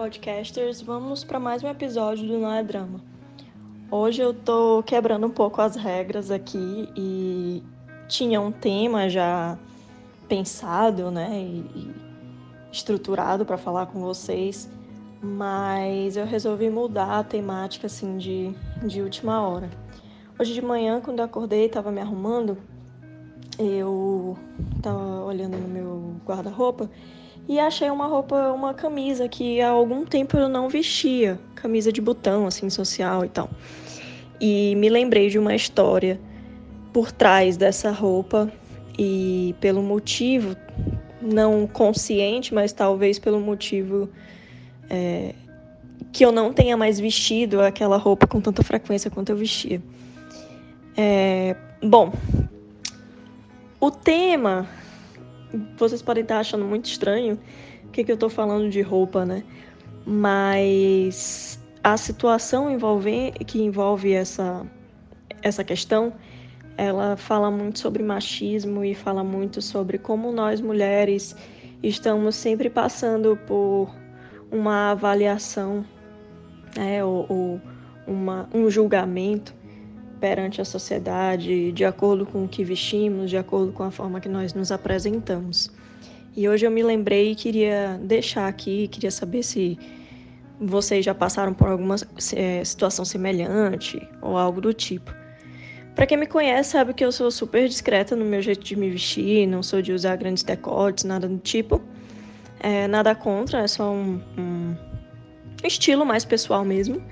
podcasters, vamos para mais um episódio do Não é Drama. Hoje eu tô quebrando um pouco as regras aqui e tinha um tema já pensado, né, e, e estruturado para falar com vocês, mas eu resolvi mudar a temática assim de, de última hora. Hoje de manhã, quando eu acordei, estava me arrumando, eu estava olhando no meu guarda-roupa e achei uma roupa, uma camisa que há algum tempo eu não vestia, camisa de botão, assim, social e tal. E me lembrei de uma história por trás dessa roupa e pelo motivo, não consciente, mas talvez pelo motivo é, que eu não tenha mais vestido aquela roupa com tanta frequência quanto eu vestia. É, bom, o tema vocês podem estar achando muito estranho o que, que eu estou falando de roupa, né? Mas a situação envolve, que envolve essa, essa questão, ela fala muito sobre machismo e fala muito sobre como nós mulheres estamos sempre passando por uma avaliação né, ou, ou uma, um julgamento perante a sociedade, de acordo com o que vestimos, de acordo com a forma que nós nos apresentamos. E hoje eu me lembrei e queria deixar aqui, queria saber se vocês já passaram por alguma é, situação semelhante ou algo do tipo. Para quem me conhece, sabe que eu sou super discreta no meu jeito de me vestir, não sou de usar grandes decotes, nada do tipo. É, nada contra, é só um, um estilo mais pessoal mesmo.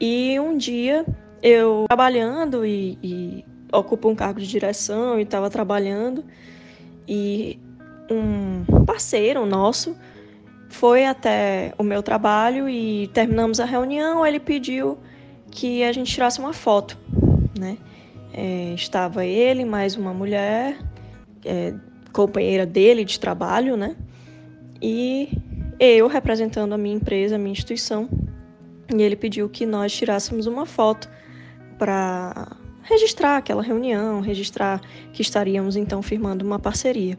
E um dia eu trabalhando e, e ocupo um cargo de direção e estava trabalhando e um parceiro nosso foi até o meu trabalho e terminamos a reunião. Ele pediu que a gente tirasse uma foto, né? É, estava ele mais uma mulher, é, companheira dele de trabalho, né? E eu representando a minha empresa, a minha instituição. E ele pediu que nós tirássemos uma foto para registrar aquela reunião, registrar que estaríamos então firmando uma parceria.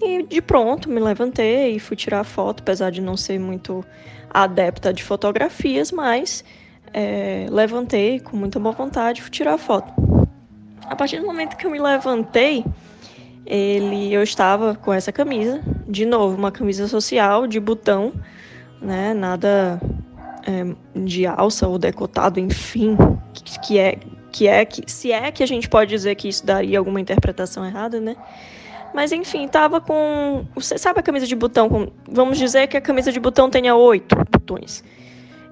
E de pronto me levantei e fui tirar a foto, apesar de não ser muito adepta de fotografias, mas é, levantei com muita boa vontade e fui tirar a foto. A partir do momento que eu me levantei, ele, eu estava com essa camisa, de novo, uma camisa social de botão, né? Nada é, de alça ou decotado, enfim, que, é que é que se é que a gente pode dizer que isso daria alguma interpretação errada, né? Mas enfim, tava com. Você sabe a camisa de botão? Com, vamos dizer que a camisa de botão tenha oito botões.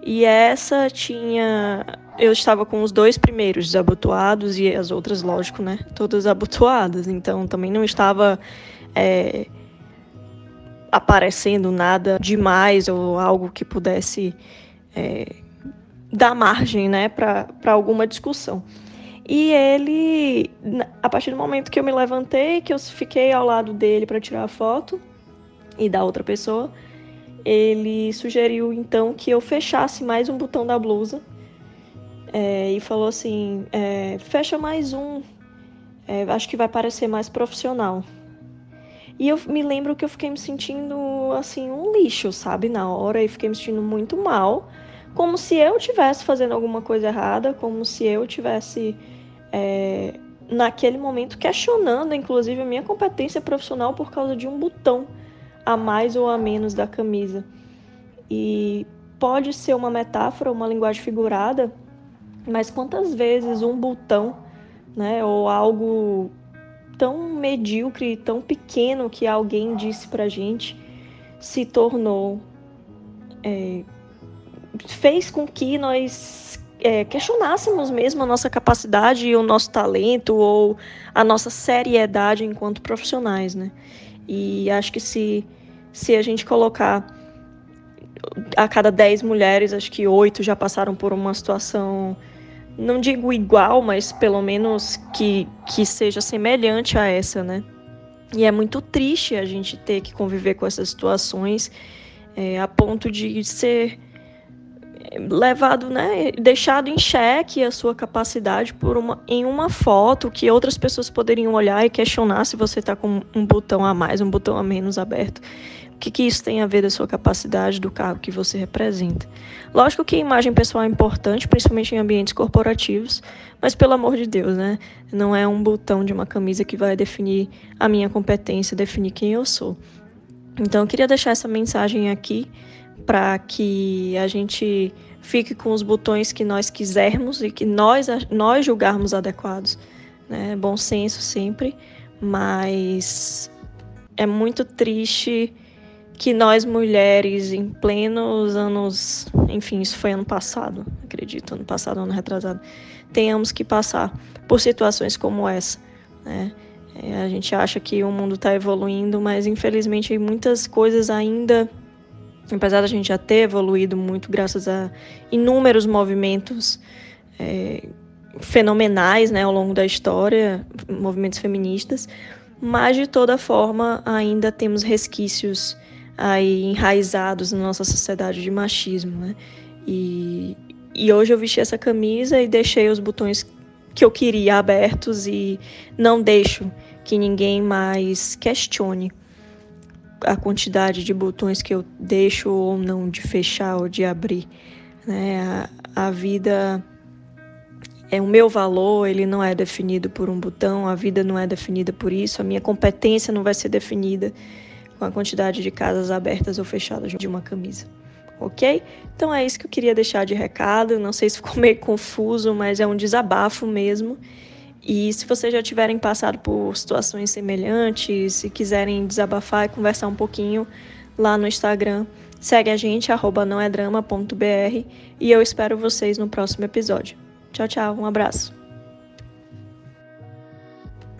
E essa tinha. Eu estava com os dois primeiros desabotoados e as outras, lógico, né? Todas abotoadas. Então também não estava é, aparecendo nada demais ou algo que pudesse é, dar margem né, para alguma discussão. E ele, a partir do momento que eu me levantei, que eu fiquei ao lado dele para tirar a foto e da outra pessoa, ele sugeriu então que eu fechasse mais um botão da blusa é, e falou assim: é, fecha mais um, é, acho que vai parecer mais profissional. E eu me lembro que eu fiquei me sentindo assim um lixo, sabe, na hora e fiquei me sentindo muito mal como se eu tivesse fazendo alguma coisa errada, como se eu tivesse é, naquele momento questionando, inclusive, a minha competência profissional por causa de um botão a mais ou a menos da camisa. E pode ser uma metáfora, uma linguagem figurada, mas quantas vezes um botão, né, ou algo tão medíocre, tão pequeno que alguém disse pra gente, se tornou é, fez com que nós é, questionássemos mesmo a nossa capacidade e o nosso talento ou a nossa seriedade enquanto profissionais, né? E acho que se, se a gente colocar a cada 10 mulheres, acho que oito já passaram por uma situação, não digo igual, mas pelo menos que, que seja semelhante a essa, né? E é muito triste a gente ter que conviver com essas situações é, a ponto de ser levado, né, deixado em xeque a sua capacidade por uma, em uma foto que outras pessoas poderiam olhar e questionar se você está com um botão a mais, um botão a menos aberto. que, que isso tem a ver da sua capacidade, do cargo que você representa? Lógico que a imagem pessoal é importante, principalmente em ambientes corporativos, mas pelo amor de Deus, né? Não é um botão de uma camisa que vai definir a minha competência, definir quem eu sou. Então, eu queria deixar essa mensagem aqui para que a gente fique com os botões que nós quisermos e que nós, nós julgarmos adequados. Né? Bom senso sempre, mas é muito triste que nós mulheres, em plenos anos, enfim, isso foi ano passado, acredito, ano passado, ano retrasado, tenhamos que passar por situações como essa. Né? É, a gente acha que o mundo está evoluindo, mas infelizmente muitas coisas ainda, apesar da gente já ter evoluído muito graças a inúmeros movimentos é, fenomenais né, ao longo da história, movimentos feministas, mas de toda forma ainda temos resquícios aí enraizados na nossa sociedade de machismo, né? E, e hoje eu vesti essa camisa e deixei os botões que eu queria abertos e não deixo que ninguém mais questione a quantidade de botões que eu deixo ou não de fechar ou de abrir. Né? A, a vida é o meu valor, ele não é definido por um botão, a vida não é definida por isso, a minha competência não vai ser definida com a quantidade de casas abertas ou fechadas de uma camisa. Ok? Então é isso que eu queria deixar de recado. Não sei se ficou meio confuso, mas é um desabafo mesmo. E se vocês já tiverem passado por situações semelhantes, se quiserem desabafar e conversar um pouquinho lá no Instagram, segue a gente, arroba nãoedrama.br e eu espero vocês no próximo episódio. Tchau, tchau, um abraço.